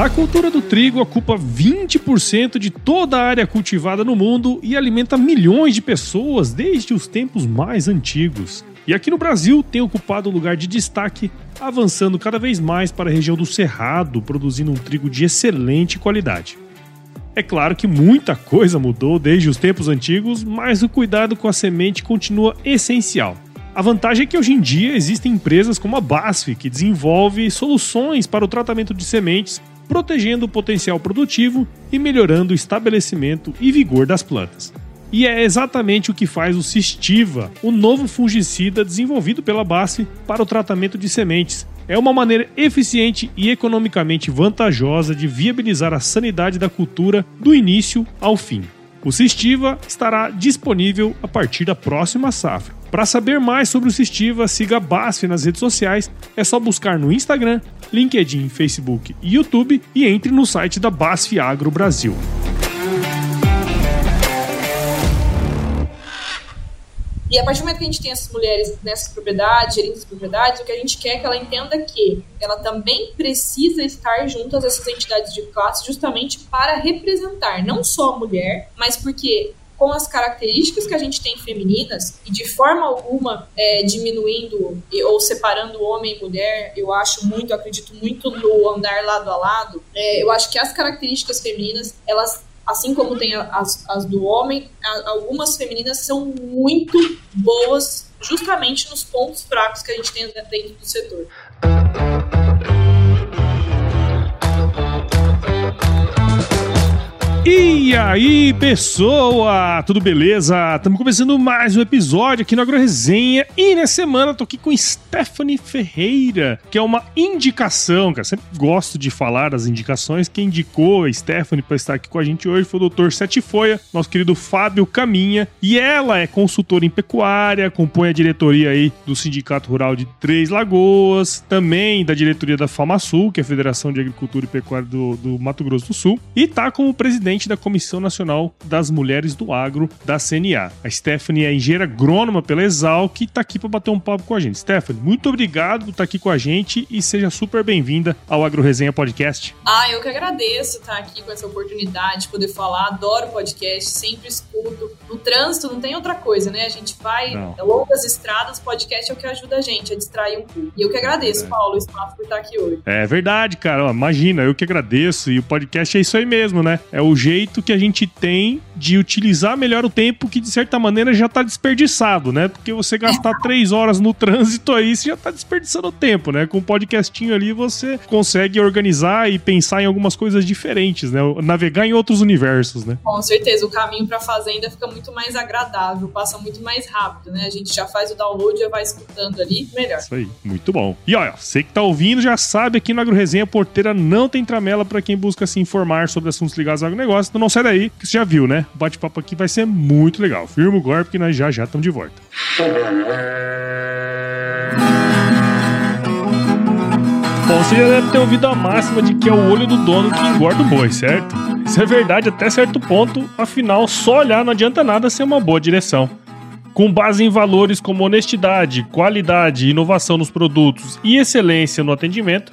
A cultura do trigo ocupa 20% de toda a área cultivada no mundo e alimenta milhões de pessoas desde os tempos mais antigos. E aqui no Brasil tem ocupado lugar de destaque, avançando cada vez mais para a região do Cerrado, produzindo um trigo de excelente qualidade. É claro que muita coisa mudou desde os tempos antigos, mas o cuidado com a semente continua essencial. A vantagem é que hoje em dia existem empresas como a BASF que desenvolve soluções para o tratamento de sementes protegendo o potencial produtivo e melhorando o estabelecimento e vigor das plantas. E é exatamente o que faz o Cistiva, o novo fungicida desenvolvido pela BASF para o tratamento de sementes. É uma maneira eficiente e economicamente vantajosa de viabilizar a sanidade da cultura do início ao fim. O Cistiva estará disponível a partir da próxima safra. Para saber mais sobre o Cistiva, siga a BASF nas redes sociais. É só buscar no Instagram, LinkedIn, Facebook e YouTube e entre no site da BASF Agro Brasil. E a partir do momento que a gente tem essas mulheres nessas propriedades, gerindo as propriedades, o que a gente quer é que ela entenda que ela também precisa estar junto a essas entidades de classe justamente para representar não só a mulher, mas porque com as características que a gente tem femininas e de forma alguma é, diminuindo ou separando homem e mulher, eu acho muito, acredito muito no andar lado a lado. É, eu acho que as características femininas, elas assim como tem as, as do homem, algumas femininas são muito boas justamente nos pontos fracos que a gente tem dentro do setor. E aí, pessoa? Tudo beleza? Estamos começando mais um episódio aqui no Agro Resenha e nessa semana tô aqui com Stephanie Ferreira, que é uma indicação, cara. Sempre gosto de falar das indicações. Quem indicou a Stephanie para estar aqui com a gente hoje foi o Dr. Sete Folha, nosso querido Fábio Caminha, e ela é consultora em pecuária, compõe a diretoria aí do Sindicato Rural de Três Lagoas, também da diretoria da FamaSul, que é a Federação de Agricultura e Pecuária do, do Mato Grosso do Sul, e tá como presidente presidente da Comissão Nacional das Mulheres do Agro da CNA. A Stephanie é engenheira agrônoma pela Exalc e está aqui para bater um papo com a gente. Stephanie, muito obrigado por estar tá aqui com a gente e seja super bem-vinda ao Agro Resenha Podcast. Ah, eu que agradeço estar aqui com essa oportunidade de poder falar. Adoro podcast, sempre escuto. No trânsito não tem outra coisa, né? A gente vai não. longas estradas, podcast é o que ajuda a gente a distrair um pouco. E eu que agradeço, é. Paulo, o espaço por estar aqui hoje. É verdade, cara. imagina, eu que agradeço. E o podcast é isso aí mesmo, né? É o jeito que a gente tem de utilizar melhor o tempo que, de certa maneira, já está desperdiçado, né? Porque você gastar três horas no trânsito aí, você já está desperdiçando o tempo, né? Com o um podcastinho ali, você consegue organizar e pensar em algumas coisas diferentes, né? Navegar em outros universos, né? Com certeza, o caminho para a fazenda fica muito mais agradável, passa muito mais rápido, né? A gente já faz o download, já vai escutando ali, melhor. Isso aí, muito bom. E olha, você que tá ouvindo já sabe, aqui no AgroResenha Porteira não tem tramela para quem busca se informar sobre assuntos ligados ao agronegócio negócio, então não sai daí, que você já viu, né? O bate-papo aqui vai ser muito legal. Firma o golpe que nós já já estamos de volta. Bom, você já deve ter ouvido a máxima de que é o olho do dono que engorda o boi, certo? Isso é verdade até certo ponto, afinal, só olhar não adianta nada ser uma boa direção. Com base em valores como honestidade, qualidade, inovação nos produtos e excelência no atendimento,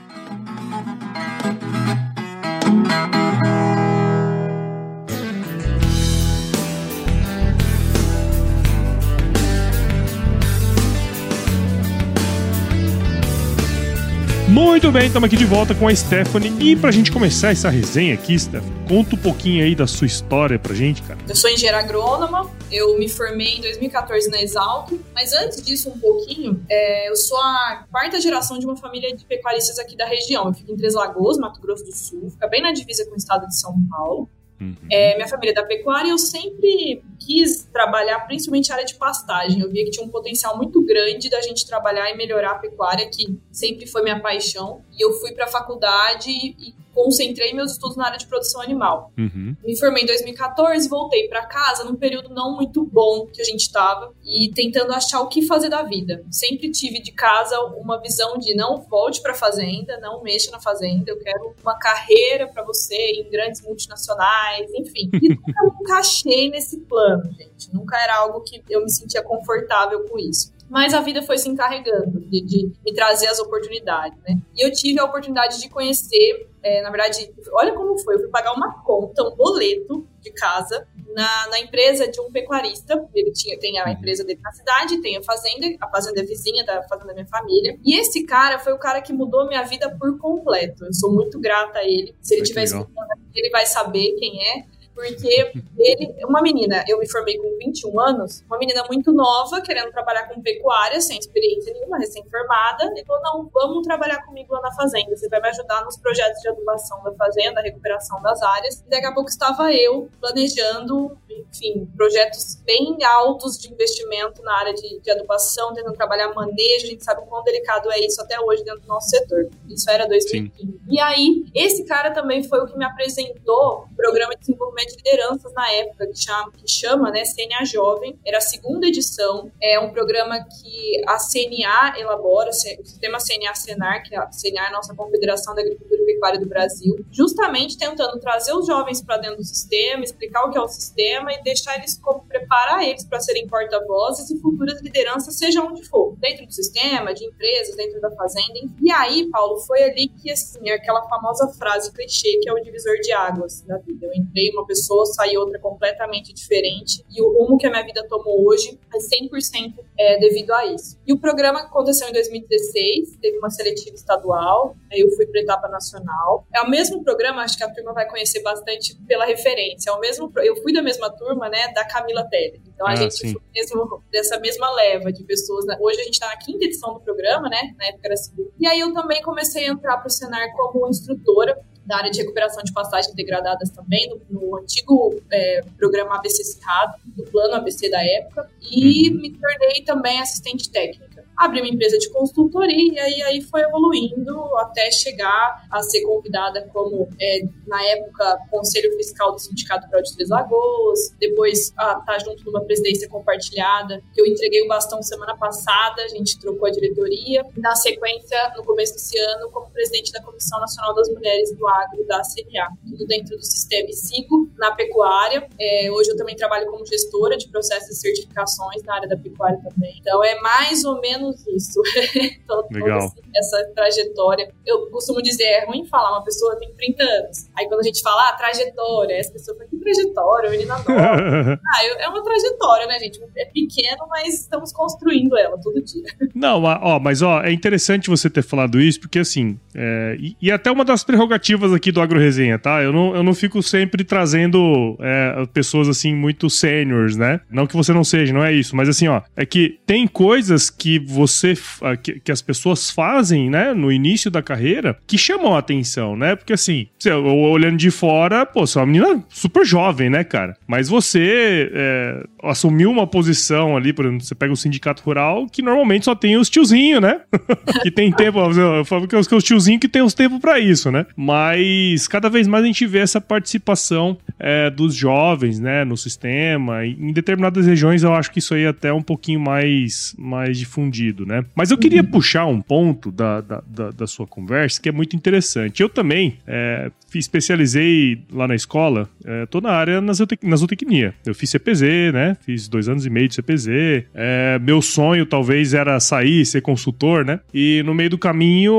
Muito bem, estamos aqui de volta com a Stephanie. E pra gente começar essa resenha aqui, Stephanie, conta um pouquinho aí da sua história pra gente, cara. Eu sou engenheira agrônoma, eu me formei em 2014 na Exalc, mas antes disso um pouquinho, é, eu sou a quarta geração de uma família de pecuaristas aqui da região. Eu fico em Três Lagoas, Mato Grosso do Sul, fica bem na divisa com o estado de São Paulo. Uhum. É, minha família é da pecuária eu sempre quis trabalhar principalmente a área de pastagem. Eu via que tinha um potencial muito grande da gente trabalhar e melhorar a pecuária, que sempre foi minha paixão. E eu fui para a faculdade e concentrei meus estudos na área de produção animal. Uhum. Me formei em 2014, voltei para casa num período não muito bom que a gente estava e tentando achar o que fazer da vida. Sempre tive de casa uma visão de não volte para fazenda, não mexa na fazenda, eu quero uma carreira para você em grandes multinacionais, enfim. E nunca me encaixei nesse plano, gente. Nunca era algo que eu me sentia confortável com isso mas a vida foi se encarregando de, de, me trazer as oportunidades, né? E eu tive a oportunidade de conhecer, é, na verdade, olha como foi, eu fui pagar uma conta, um boleto de casa na, na empresa de um pecuarista, ele tinha, tem a empresa dele na cidade, tem a fazenda, a fazenda é vizinha da fazenda da minha família, e esse cara foi o cara que mudou minha vida por completo, eu sou muito grata a ele, se ele estiver escutando, ele vai saber quem é, porque ele, uma menina, eu me formei com 21 anos, uma menina muito nova, querendo trabalhar com pecuária, sem experiência nenhuma, recém-formada, e falou: não, vamos trabalhar comigo lá na fazenda, você vai me ajudar nos projetos de adubação da fazenda, recuperação das áreas. E daqui a pouco estava eu planejando, enfim, projetos bem altos de investimento na área de, de adubação, tentando trabalhar manejo, a gente sabe o quão delicado é isso até hoje dentro do nosso setor. Isso era 2015. Sim. E aí, esse cara também foi o que me apresentou o programa de desenvolvimento de lideranças na época, que chama, que chama né, CNA Jovem. Era a segunda edição. É um programa que a CNA elabora, o sistema CNA-Senar, que é a CNA é a nossa Confederação da Agricultura e Pecuária do Brasil, justamente tentando trazer os jovens para dentro do sistema, explicar o que é o sistema e deixar eles como preparar eles para serem porta-vozes e futuras lideranças, seja onde for, dentro do sistema, de empresas, dentro da fazenda. E aí, Paulo, foi ali que assim, aquela famosa frase clichê que é o divisor de águas da vida. Eu entrei uma pessoa, saí outra completamente diferente. E o rumo que a minha vida tomou hoje é 100% é, devido a isso. E o programa aconteceu em 2016, teve uma seletiva estadual, aí eu fui para etapa nacional. É o mesmo programa, acho que a turma vai conhecer bastante pela referência. É o mesmo, eu fui da mesma turma, né, da Camila Teller. Então a ah, gente sim. foi mesmo, dessa mesma leva de pessoas. Né? Hoje a gente está na quinta edição do programa, né? Na época era segunda. E aí eu também comecei a entrar para o Senar como instrutora da área de recuperação de pastagens degradadas também, no, no antigo é, programa ABC Cerrado, do plano ABC da época, e uhum. me tornei também assistente técnica abri uma empresa de consultoria e aí, foi evoluindo até chegar a ser convidada como, é, na época, conselho fiscal do Sindicato Rural de Três Lagoas, depois a tá junto numa presidência compartilhada, que eu entreguei o bastão semana passada, a gente trocou a diretoria. Na sequência, no começo desse ano, como presidente da Comissão Nacional das Mulheres do Agro da CNA, tudo dentro do sistema e sigo na pecuária. É, hoje eu também trabalho como gestora de processos e certificações na área da pecuária também. Então é mais ou menos menos isso. então, Legal. essa trajetória. Eu costumo dizer, é ruim falar, uma pessoa tem 30 anos. Aí quando a gente fala, ah, trajetória, essa pessoa fala, que trajetória? O menino adora. ah, é uma trajetória, né, gente? É pequeno, mas estamos construindo ela todo dia. Não, ó, mas ó, é interessante você ter falado isso, porque assim, é, e, e, até uma das prerrogativas aqui do Agro Resenha, tá? Eu não, eu não fico sempre trazendo é, pessoas assim muito seniors, né? Não que você não seja, não é isso, mas assim, ó, é que tem coisas que você que, as pessoas fazem, né, no início da carreira, que chamam a atenção, né? Porque assim, você, olhando de fora, pô, você é uma menina super jovem, né, cara? Mas você é, assumiu uma posição ali, por exemplo, você pega o sindicato rural, que normalmente só tem os tiozinhos, né? que tem tempo, eu falo que que os tiozinhos que tem os tempos para isso, né? Mas cada vez mais a gente vê essa participação é, dos jovens, né, no sistema. Em determinadas regiões eu acho que isso aí é até um pouquinho mais, mais difundido né? Mas eu queria uhum. puxar um ponto da, da, da, da, sua conversa que é muito interessante. Eu também é, especializei lá na escola, é, tô na área na, na zootecnia. Eu fiz CPZ, né? Fiz dois anos e meio de CPZ. É, meu sonho talvez era sair, ser consultor, né? E no meio do caminho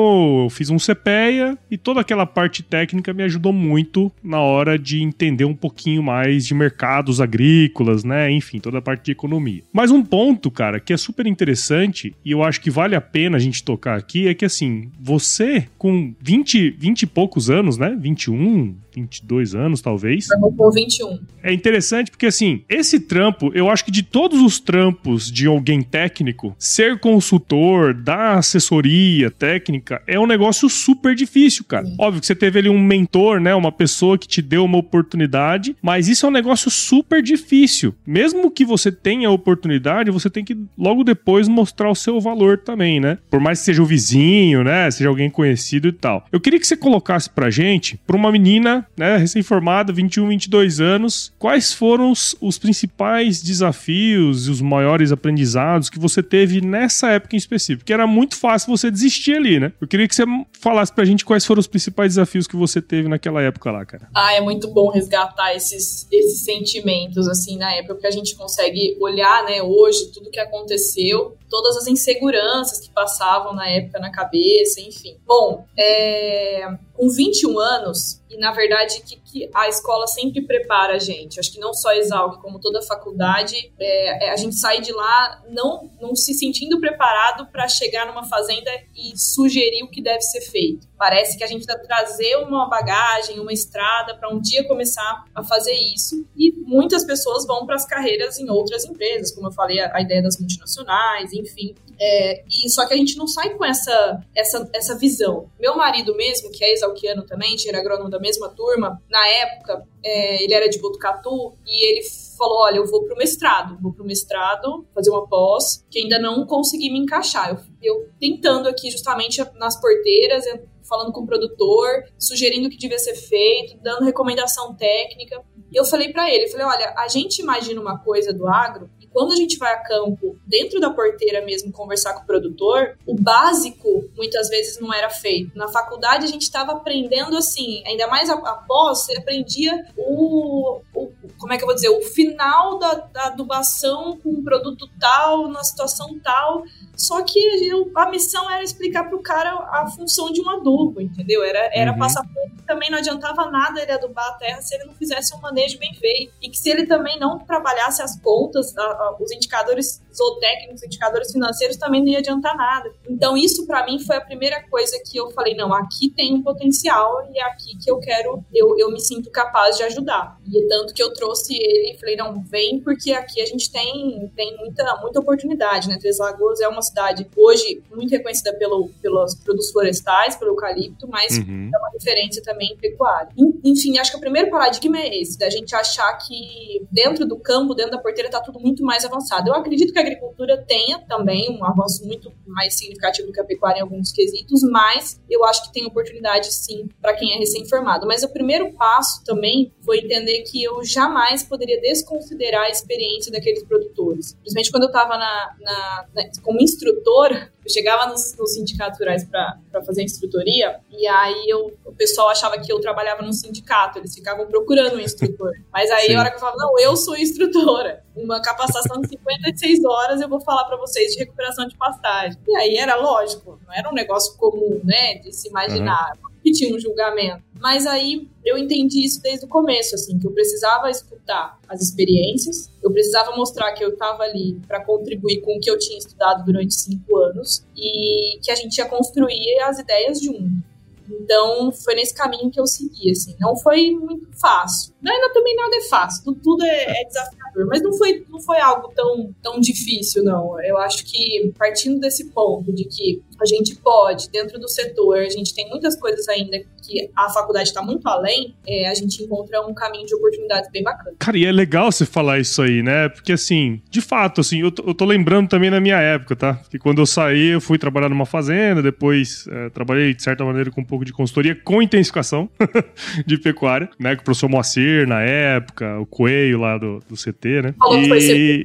eu fiz um CPEA e toda aquela parte técnica me ajudou muito na hora de entender um pouquinho mais de mercados agrícolas, né? Enfim, toda a parte de economia. Mas um ponto, cara, que é super interessante e eu acho que vale a pena a gente tocar aqui, é que assim, você com 20, 20 e poucos anos, né? 21, 22 anos, talvez. Com 21. É interessante porque, assim, esse trampo, eu acho que de todos os trampos de alguém técnico, ser consultor, dar assessoria técnica, é um negócio super difícil, cara. Sim. Óbvio que você teve ali um mentor, né? Uma pessoa que te deu uma oportunidade, mas isso é um negócio super difícil. Mesmo que você tenha a oportunidade, você tem que logo depois mostrar o seu valor também, né? Por mais que seja o vizinho, né? Seja alguém conhecido e tal. Eu queria que você colocasse pra gente, pra uma menina né, recém-formada, 21, 22 anos, quais foram os, os, principais desafios e os maiores aprendizados que você teve nessa época em específico? Porque era muito fácil você desistir ali, né? Eu queria que você falasse pra gente quais foram os principais desafios que você teve naquela época lá, cara. Ah, é muito bom resgatar esses, esses sentimentos, assim, na época, porque a gente consegue olhar, né, hoje, tudo que aconteceu todas as inseguranças que passavam na época na cabeça, enfim. Bom, é, com 21 anos, e na verdade que, que, a escola sempre prepara a gente, acho que não só a Exalc, como toda a faculdade, é, é, a gente sai de lá não, não se sentindo preparado para chegar numa fazenda e sugerir o que deve ser feito. Parece que a gente vai trazer uma bagagem, uma estrada para um dia começar a fazer isso. E muitas pessoas vão para as carreiras em outras empresas, como eu falei, a, a ideia das multinacionais, enfim. É, e só que a gente não sai com essa, essa, essa visão. Meu marido mesmo, que é exalquiano também, era agrônomo da mesma turma, na época, é, ele era de Botucatu, e ele falou, olha, eu vou pro mestrado, vou pro mestrado, fazer uma pós, que ainda não consegui me encaixar. Eu, eu tentando aqui justamente nas porteiras, falando com o produtor, sugerindo o que devia ser feito, dando recomendação técnica. Eu falei para ele, falei, olha, a gente imagina uma coisa do agro quando a gente vai a campo, dentro da porteira mesmo, conversar com o produtor, o básico muitas vezes não era feito. Na faculdade a gente estava aprendendo assim, ainda mais após, você aprendia o, o, como é que eu vou dizer, o final da, da adubação com um produto tal, na situação tal. Só que eu, a missão era explicar para o cara a função de um adubo, entendeu? Era, era uhum. passar por também não adiantava nada ele adubar a terra se ele não fizesse um manejo bem feito. E que se ele também não trabalhasse as contas, a, a, os indicadores zootécnicos, indicadores financeiros, também não ia adiantar nada. Então, isso para mim foi a primeira coisa que eu falei: não, aqui tem um potencial e é aqui que eu quero, eu, eu me sinto capaz de ajudar. E é tanto que eu trouxe ele e falei: não, vem, porque aqui a gente tem, tem muita, muita oportunidade, né? Três Lagoas é uma cidade hoje muito reconhecida pelo, pelos produtos florestais, pelo eucalipto, mas uhum. é uma referência também em pecuária. Enfim, acho que o primeiro paradigma é esse, da gente achar que dentro do campo, dentro da porteira, está tudo muito mais avançado. Eu acredito que a agricultura tenha também um avanço muito mais significativo do que a pecuária em alguns quesitos, mas eu acho que tem oportunidade sim para quem é recém-formado. Mas o primeiro passo também foi entender que eu jamais poderia desconsiderar a experiência daqueles produtores. Principalmente quando eu estava na, na, na, como instrutora, eu chegava nos, nos sindicatos rurais para fazer instrutoria, e aí eu, o pessoal achava que eu trabalhava num sindicato, eles ficavam procurando um instrutor. Mas aí, Sim. a hora que eu falava, não, eu sou instrutora, uma capacitação de 56 horas eu vou falar para vocês de recuperação de pastagem. E aí era lógico, não era um negócio comum, né, de se imaginar. Uhum que tinha um julgamento. Mas aí eu entendi isso desde o começo, assim, que eu precisava escutar as experiências, eu precisava mostrar que eu estava ali para contribuir com o que eu tinha estudado durante cinco anos e que a gente ia construir as ideias junto. Então, foi nesse caminho que eu segui, assim. Não foi muito fácil. Ainda também nada é fácil. Tudo é, é, desafiador. Mas não foi, não foi algo tão, tão difícil, não. Eu acho que, partindo desse ponto de que a gente pode, dentro do setor, a gente tem muitas coisas ainda que a faculdade está muito além, é, a gente encontra um caminho de oportunidades bem bacana. Cara, e é legal você falar isso aí, né? Porque assim, de fato, assim, eu tô, eu tô lembrando também na minha época, tá? Que quando eu saí, eu fui trabalhar numa fazenda, depois é, trabalhei de certa maneira com um pouco de consultoria com intensificação de pecuária, né? Com o professor Moacir na época, o Coelho lá do, do CT, né? Falou e... que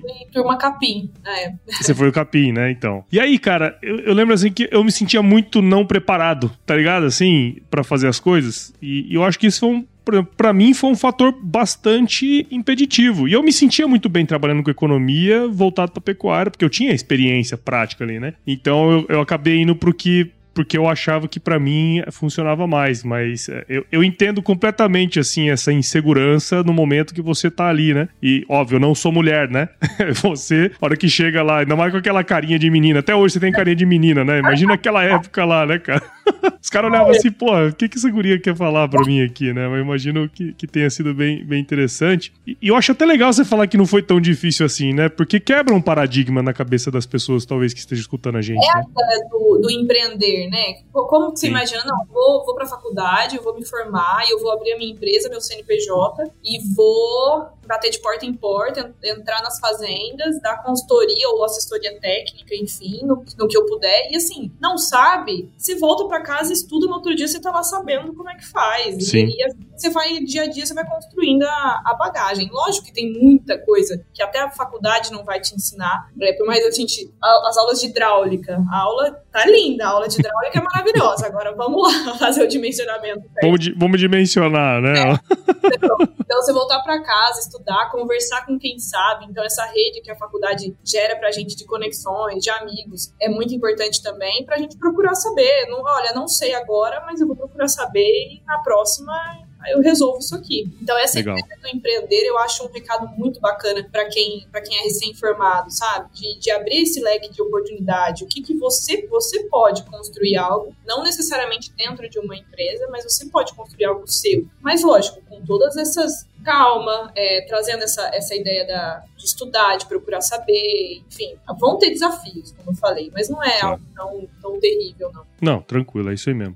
foi turma capim época. Você foi o capim, né? Então. E aí, cara, eu, eu lembro assim que eu me sentia muito não preparado, tá ligado? Assim, para fazer as coisas. E, e eu acho que isso foi um para mim foi um fator bastante impeditivo. E eu me sentia muito bem trabalhando com economia voltado para pecuária, porque eu tinha experiência prática ali, né? Então eu, eu acabei indo pro que porque eu achava que para mim funcionava mais, mas é, eu, eu entendo completamente, assim, essa insegurança no momento que você tá ali, né? E, óbvio, eu não sou mulher, né? você, a hora que chega lá, ainda mais com aquela carinha de menina, até hoje você tem carinha de menina, né? Imagina aquela época lá, né, cara? Os caras olhavam assim, pô, o que, que essa guria quer falar pra mim aqui, né? Mas imagino que, que tenha sido bem, bem interessante. E, e eu acho até legal você falar que não foi tão difícil assim, né? Porque quebra um paradigma na cabeça das pessoas, talvez, que estejam escutando a gente. É né? a do, do empreender, né? Como que você Sim. imagina? Não, vou, vou pra faculdade, eu vou me formar, eu vou abrir a minha empresa, meu CNPJ, e vou bater de porta em porta, entrar nas fazendas, dar consultoria ou assessoria técnica, enfim, no, no que eu puder. E assim, não sabe, se volta para casa, estuda no outro dia, você tá lá sabendo como é que faz. Sim. E, e você vai, dia a dia, você vai construindo a, a, bagagem. Lógico que tem muita coisa que até a faculdade não vai te ensinar. Né? Por mais a gente, as aulas de hidráulica, a aula tá linda, a aula de hidráulica é maravilhosa. Agora vamos lá fazer o dimensionamento. Vamos, vamos dimensionar, né? É. Então, então, você voltar para casa, estudar, conversar com quem sabe. Então, essa rede que a faculdade gera pra gente de conexões, de amigos, é muito importante também pra gente procurar saber. Não, olha, não sei agora, mas eu vou procurar saber e na próxima eu resolvo isso aqui. Então, essa Legal. ideia do empreender, eu acho um recado muito bacana para quem, quem é recém-formado, sabe? De, de abrir esse leque de oportunidade. O que, que você, você pode construir algo, não necessariamente dentro de uma empresa, mas você pode construir algo seu. Mas, lógico, com todas essas calma, é, trazendo essa, essa ideia da, de estudar, de procurar saber, enfim. Vão ter desafios, como eu falei, mas não é algo tão, tão terrível, não. Não, tranquilo, é isso aí mesmo.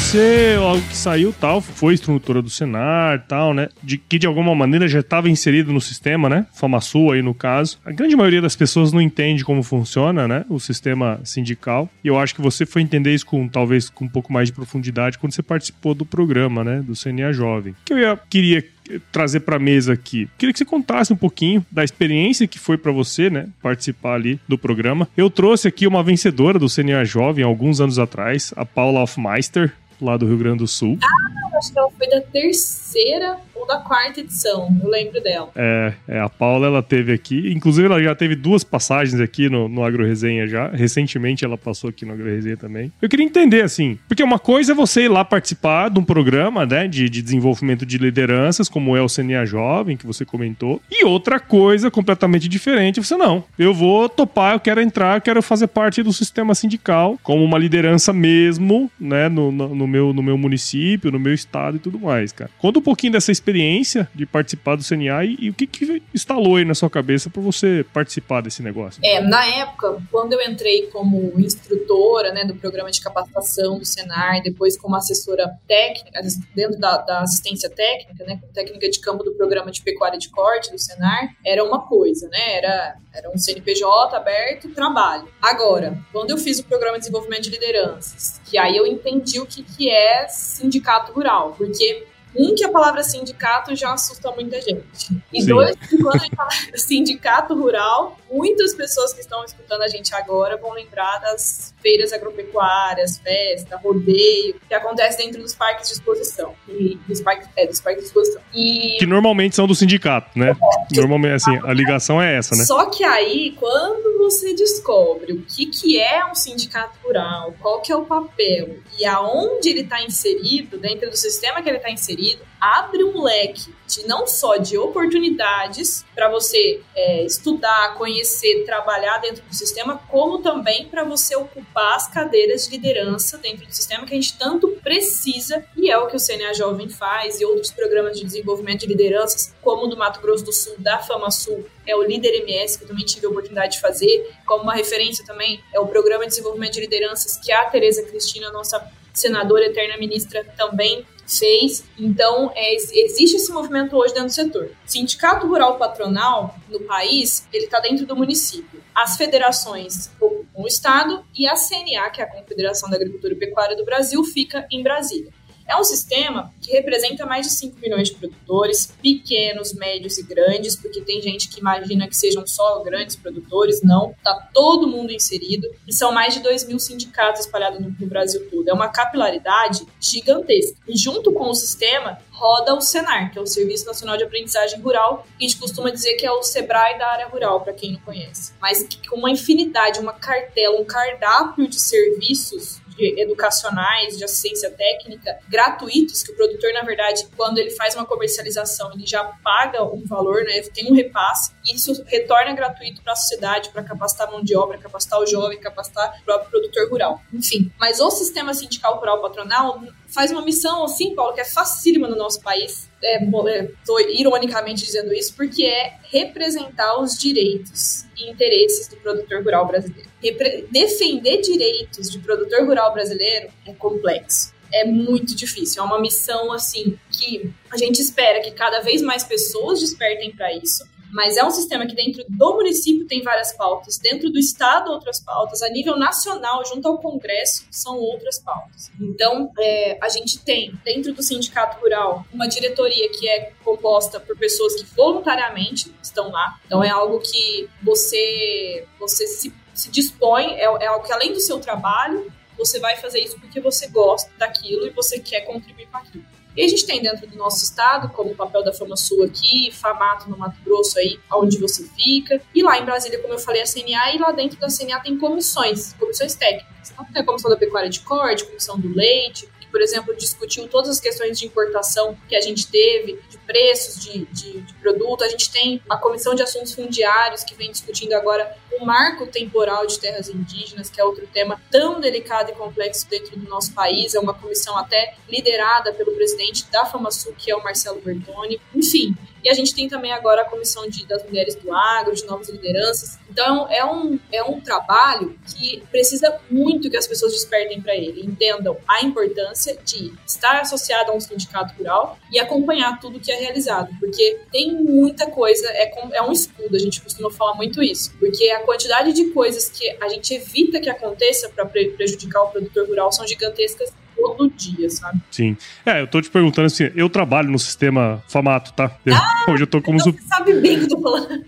Você, algo que saiu tal, foi instrutora do Senar tal, né? De que de alguma maneira já estava inserido no sistema, né? FamaSul aí no caso. A grande maioria das pessoas não entende como funciona, né? O sistema sindical. E eu acho que você foi entender isso com talvez com um pouco mais de profundidade quando você participou do programa, né? Do CNA Jovem. Que eu ia, queria trazer para mesa aqui. Queria que você contasse um pouquinho da experiência que foi para você, né, participar ali do programa. Eu trouxe aqui uma vencedora do CNA Jovem alguns anos atrás, a Paula Hofmeister, lá do Rio Grande do Sul. Ah, acho que ela foi da terceira da quarta edição, eu lembro dela. É, é, a Paula ela teve aqui, inclusive ela já teve duas passagens aqui no, no Agro Resenha já, recentemente ela passou aqui no Agro Resenha também. Eu queria entender assim, porque uma coisa é você ir lá participar de um programa, né, de, de desenvolvimento de lideranças, como é o CNA Jovem, que você comentou, e outra coisa completamente diferente, você não, eu vou topar, eu quero entrar, eu quero fazer parte do sistema sindical, como uma liderança mesmo, né, no, no, no meu, no meu município, no meu estado e tudo mais, cara. Conta um pouquinho dessa experiência experiência de participar do CNA e, e o que, que instalou aí na sua cabeça para você participar desse negócio? É, na época, quando eu entrei como instrutora né, do programa de capacitação do Senar, depois como assessora técnica, dentro da, da assistência técnica, né, técnica de campo do programa de pecuária de corte do Senar, era uma coisa, né? Era, era um CNPJ aberto, trabalho. Agora, quando eu fiz o programa de desenvolvimento de lideranças, que aí eu entendi o que, que é sindicato rural, porque um, que a palavra sindicato já assusta muita gente. E Sim. dois, que quando a gente fala sindicato rural, muitas pessoas que estão escutando a gente agora vão lembrar das feiras agropecuárias, festa, rodeio, que acontece dentro dos parques de exposição. E dos parques, é, dos parques de exposição. E... Que normalmente são do sindicato, né? É, normalmente, assim, a ligação é essa, né? Só que aí, quando você descobre o que, que é um sindicato rural, qual que é o papel e aonde ele está inserido, dentro do sistema que ele está inserido, abre um leque de não só de oportunidades para você é, estudar, conhecer, trabalhar dentro do sistema, como também para você ocupar as cadeiras de liderança dentro do sistema que a gente tanto precisa e é o que o CNA Jovem faz e outros programas de desenvolvimento de lideranças, como o do Mato Grosso do Sul, da Fama Sul, é o Líder MS, que eu também tive a oportunidade de fazer, como uma referência também é o Programa de Desenvolvimento de Lideranças que a Tereza Cristina, nossa senadora eterna ministra, também fez. Então, é, existe esse movimento hoje dentro do setor. Sindicato Rural Patronal no país, ele está dentro do município. As federações ocupam o estado e a CNA, que é a Confederação da Agricultura e Pecuária do Brasil, fica em Brasília. É um sistema que representa mais de 5 milhões de produtores, pequenos, médios e grandes, porque tem gente que imagina que sejam só grandes produtores, não, tá todo mundo inserido, e são mais de 2 mil sindicatos espalhados no, Brasil todo. É uma capilaridade gigantesca. E junto com o sistema, roda o Senar, que é o Serviço Nacional de Aprendizagem Rural, e a gente costuma dizer que é o Sebrae da área rural, para quem não conhece. Mas com uma infinidade, uma cartela, um cardápio de serviços educacionais, de assistência técnica, gratuitos, que o produtor, na verdade, quando ele faz uma comercialização, ele já paga um valor, né, tem um repasse, isso retorna gratuito para a sociedade, para capacitar mão de obra, capacitar o jovem, capacitar o próprio produtor rural. Enfim, mas o sistema sindical rural patronal faz uma missão, assim, Paulo, que é facílima no nosso país. Estou é, ironicamente dizendo isso, porque é representar os direitos e interesses do produtor rural brasileiro. Repre defender direitos de produtor rural brasileiro é complexo é muito difícil. É uma missão assim que a gente espera que cada vez mais pessoas despertem para isso. Mas é um sistema que dentro do município tem várias pautas, dentro do estado outras pautas, a nível nacional, junto ao Congresso, são outras pautas. Então, é, a gente tem dentro do sindicato rural uma diretoria que é composta por pessoas que voluntariamente estão lá. Então, é algo que você você se, se dispõe, é, é algo que além do seu trabalho, você vai fazer isso porque você gosta daquilo e você quer contribuir com aquilo. E a gente tem dentro do nosso estado, como o papel da Fama Sul aqui, Famato no Mato Grosso aí, onde você fica. E lá em Brasília, como eu falei, a CNA, e lá dentro da CNA tem comissões, comissões técnicas. Então tem a comissão da pecuária de corte, comissão do leite, por exemplo, discutiu todas as questões de importação que a gente teve, de preços de, de, de, produto. A gente tem a Comissão de Assuntos Fundiários, que vem discutindo agora o marco temporal de terras indígenas, que é outro tema tão delicado e complexo dentro do nosso país. É uma comissão até liderada pelo presidente da FamaSul, que é o Marcelo Bertoni. Enfim, e a gente tem também agora a comissão de, das mulheres do agro, de novas lideranças. Então é um, é um trabalho que precisa muito que as pessoas despertem para ele, entendam a importância de estar associado a um sindicato rural e acompanhar tudo que é realizado, porque tem muita coisa, é, é um escudo, a gente costuma falar muito isso, porque a quantidade de coisas que a gente evita que aconteça para prejudicar o produtor rural são gigantescas todo dia, sabe? Sim. É, eu tô te perguntando assim, eu trabalho no sistema Famato, tá? Ah, Hoje eu tô como... Então você sabe bem o que eu tô falando.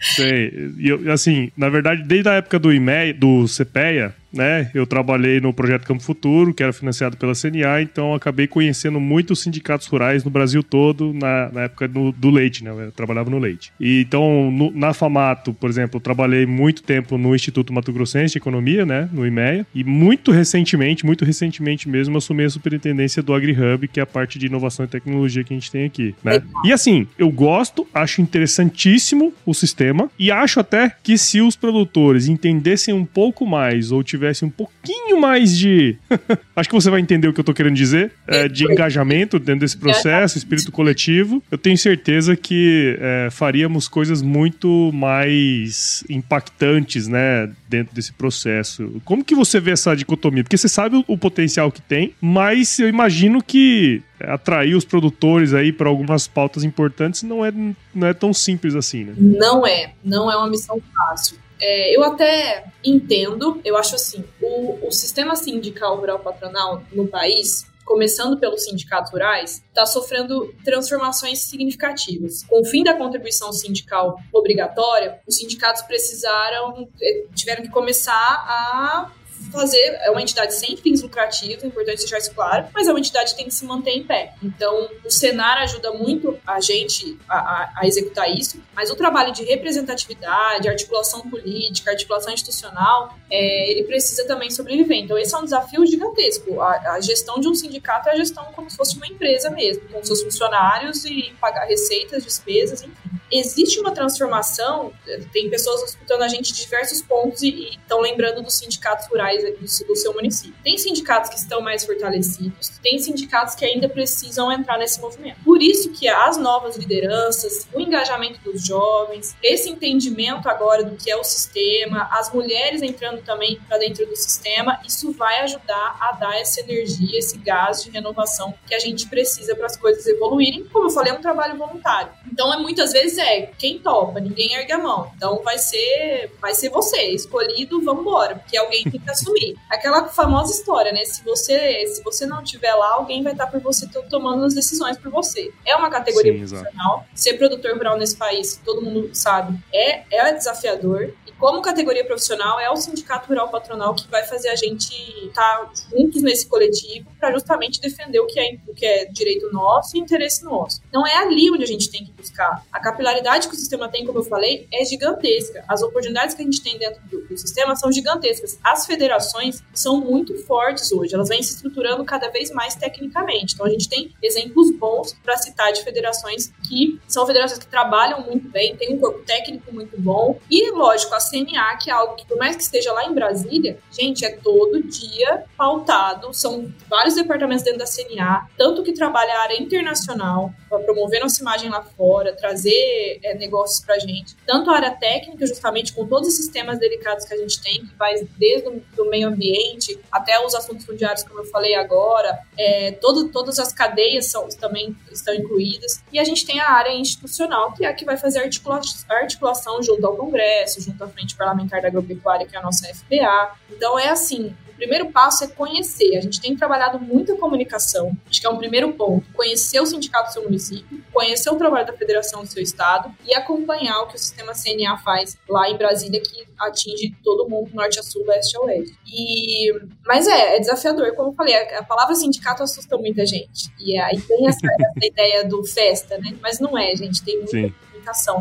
Sei. E eu, assim, na verdade, desde a época do IMEI, do CPEA, né? Eu trabalhei no projeto Campo Futuro, que era financiado pela CNA, então acabei conhecendo muitos sindicatos rurais no Brasil todo na, na época do, do, leite, né? Eu trabalhava no leite. E então, no, na Famato, por exemplo, eu trabalhei muito tempo no Instituto Mato Grossense de Economia, né? No IMEA, e muito recentemente, muito recentemente mesmo, assumi a superintendência do AgriHub, que é a parte de inovação e tecnologia que a gente tem aqui, né? E assim, eu gosto, acho interessantíssimo o sistema e acho até que se os produtores entendessem um pouco mais ou tivessem tivesse um pouquinho mais de. Acho que você vai entender o que eu tô querendo dizer. É, de engajamento dentro desse processo, espírito coletivo. Eu tenho certeza que é, faríamos coisas muito mais impactantes, né? Dentro desse processo. Como que você vê essa dicotomia? Porque você sabe o, o potencial que tem, mas eu imagino que atrair os produtores aí para algumas pautas importantes não é, não é tão simples assim, né? Não é, não é uma missão fácil. É, eu até entendo, eu acho assim, o, o sistema sindical rural patronal no país, começando pelos sindicatos rurais, está sofrendo transformações significativas. Com o fim da contribuição sindical obrigatória, os sindicatos precisaram, eh, tiveram que começar a fazer, é uma entidade sem fins lucrativos, é importante deixar isso claro, mas é uma entidade que tem que se manter em pé. Então, o Senar ajuda muito a gente a, a, a executar isso, mas o trabalho de representatividade, articulação política, articulação institucional, é, ele precisa também sobreviver. Então, esse é um desafio gigantesco. A, a, gestão de um sindicato é a gestão como se fosse uma empresa mesmo, com seus funcionários e pagar receitas, despesas, enfim. Existe uma transformação, tem pessoas escutando a gente de diversos pontos e estão lembrando dos sindicatos rurais do, do seu município. Tem sindicatos que estão mais fortalecidos, tem sindicatos que ainda precisam entrar nesse movimento. Por isso que as novas lideranças, o engajamento dos jovens, esse entendimento agora do que é o sistema, as mulheres entrando também para dentro do sistema, isso vai ajudar a dar essa energia, esse gás de renovação que a gente precisa para as coisas evoluírem. Como eu falei, é um trabalho voluntário. Então, é muitas vezes é quem topa, ninguém ergue a mão. Então, vai ser, vai ser você escolhido, vamos embora, porque alguém tem que assumir Aquela famosa história, né? Se você, se você não tiver lá, alguém vai estar por você tomando as decisões por você. É uma categoria Sim, profissional. Exato. Ser produtor rural nesse país, todo mundo sabe, é, é desafiador como categoria profissional, é o Sindicato Rural Patronal que vai fazer a gente estar tá juntos nesse coletivo para justamente defender o que, é, o que é direito nosso e interesse nosso. Não é ali onde a gente tem que buscar. A capilaridade que o sistema tem, como eu falei, é gigantesca. As oportunidades que a gente tem dentro do, do sistema são gigantescas. As federações são muito fortes hoje, elas vêm se estruturando cada vez mais tecnicamente. Então a gente tem exemplos bons para citar de federações que são federações que trabalham muito bem, têm um corpo técnico muito bom e, lógico, as CNA, que é algo que, por mais que esteja lá em Brasília, gente, é todo dia pautado, são vários departamentos dentro da CNA, tanto que trabalha a área internacional, para promover nossa imagem lá fora, trazer é, negócios para a gente, tanto a área técnica, justamente com todos os sistemas delicados que a gente tem, que vai desde o meio ambiente até os assuntos fundiários, como eu falei agora, é, todo, todas as cadeias são, também estão incluídas, e a gente tem a área institucional, que é a que vai fazer articula articulação junto ao Congresso, junto à Frente Parlamentar da Agropecuária, que é a nossa FPA. Então, é assim, o primeiro passo é conhecer. A gente tem trabalhado muito a comunicação, acho que é um primeiro ponto. Conhecer o sindicato do seu município, conhecer o trabalho da federação do seu estado e acompanhar o que o sistema CNA faz lá em Brasília, que atinge todo mundo, norte a sul, leste a oeste. E, mas é, é desafiador, como eu falei, a, a palavra sindicato assusta muita gente. E aí tem essa, essa ideia do festa, né? Mas não é, gente, tem muita Sim.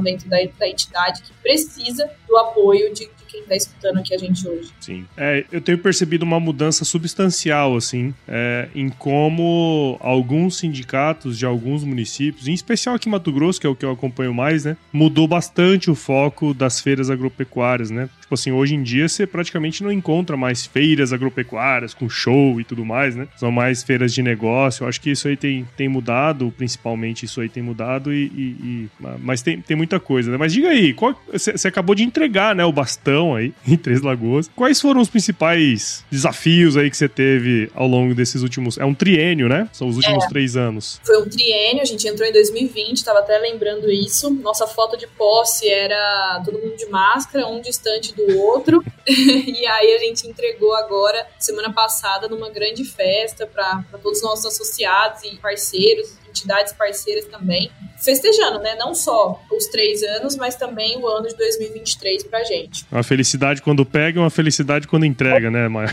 Dentro da, da entidade que precisa do apoio de, de quem está escutando aqui a gente hoje. Sim. É, eu tenho percebido uma mudança substancial, assim, é, em como alguns sindicatos de alguns municípios, em especial aqui em Mato Grosso, que é o que eu acompanho mais, né, mudou bastante o foco das feiras agropecuárias, né? Tipo assim, hoje em dia você praticamente não encontra mais feiras agropecuárias com show e tudo mais, né? São mais feiras de negócio. Eu acho que isso aí tem, tem mudado, principalmente isso aí tem mudado, e, e, e mas tem, tem muita coisa, né? Mas diga aí, você acabou de entregar, né, o bastão aí, em Três Lagoas. Quais foram os principais desafios aí que você teve ao longo desses últimos. É um triênio, né? São os últimos é. três anos. Foi um triênio, a gente entrou em 2020, tava até lembrando isso. Nossa foto de posse era todo mundo de máscara, um distante do outro. e aí a gente entregou agora, semana passada, numa grande festa para todos os nossos associados e parceiros entidades parceiras também, festejando, né? Não só os três anos, mas também o ano de 2023 pra gente. Uma felicidade quando pega e uma felicidade quando entrega, né, Maia?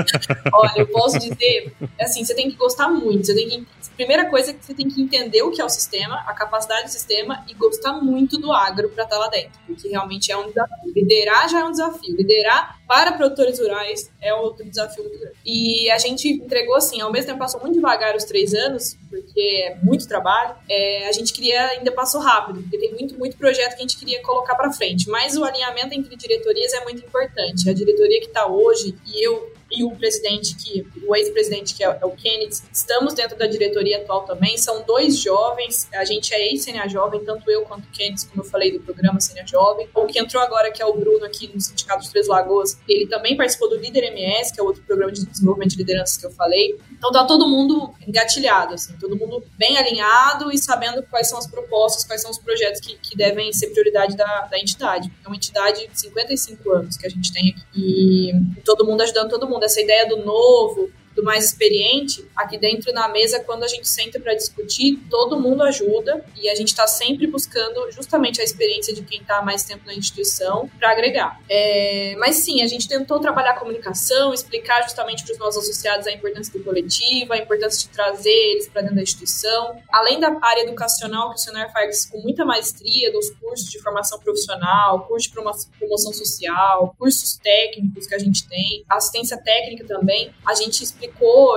Olha, eu posso dizer, assim, você tem que gostar muito, você tem que primeira coisa é que você tem que entender o que é o sistema, a capacidade do sistema e gostar muito do agro para estar tá lá dentro, porque realmente é um desafio. Liderar já é um desafio. Liderar para produtores rurais é outro desafio muito grande. E a gente entregou assim, ao mesmo tempo passou muito devagar os três anos, porque muito trabalho. É, a gente queria, ainda passou rápido, porque tem muito, muito projeto que a gente queria colocar para frente. Mas o alinhamento entre diretorias é muito importante. A diretoria que está hoje, e eu e o presidente que o ex-presidente que é, é o Kennedy, estamos dentro da diretoria atual também, são dois jovens, a gente é ex-CNA Jovem, tanto eu quanto o Kennedy, como eu falei do programa CNA Jovem. O que entrou agora, que é o Bruno aqui no Sindicato dos Três Lagoas, ele também participou do Líder MS, que é outro programa de desenvolvimento de lideranças que eu falei. Então tá todo mundo engatilhado, assim, todo mundo bem alinhado e sabendo quais são as propostas, quais são os projetos que, que devem ser prioridade da, da entidade. É uma entidade de 55 anos que a gente tem aqui. E todo mundo ajudando todo mundo essa ideia do novo, do mais experiente, aqui dentro na mesa, quando a gente senta para discutir, todo mundo ajuda e a gente está sempre buscando justamente a experiência de quem está mais tempo na instituição para agregar. É, mas sim, a gente tentou trabalhar a comunicação, explicar justamente para os nossos associados a importância do coletivo, a importância de trazer eles para dentro da instituição. Além da área educacional que o Senar faz com muita maestria, dos cursos de formação profissional, curso de promoção social, cursos técnicos que a gente tem, assistência técnica também, a gente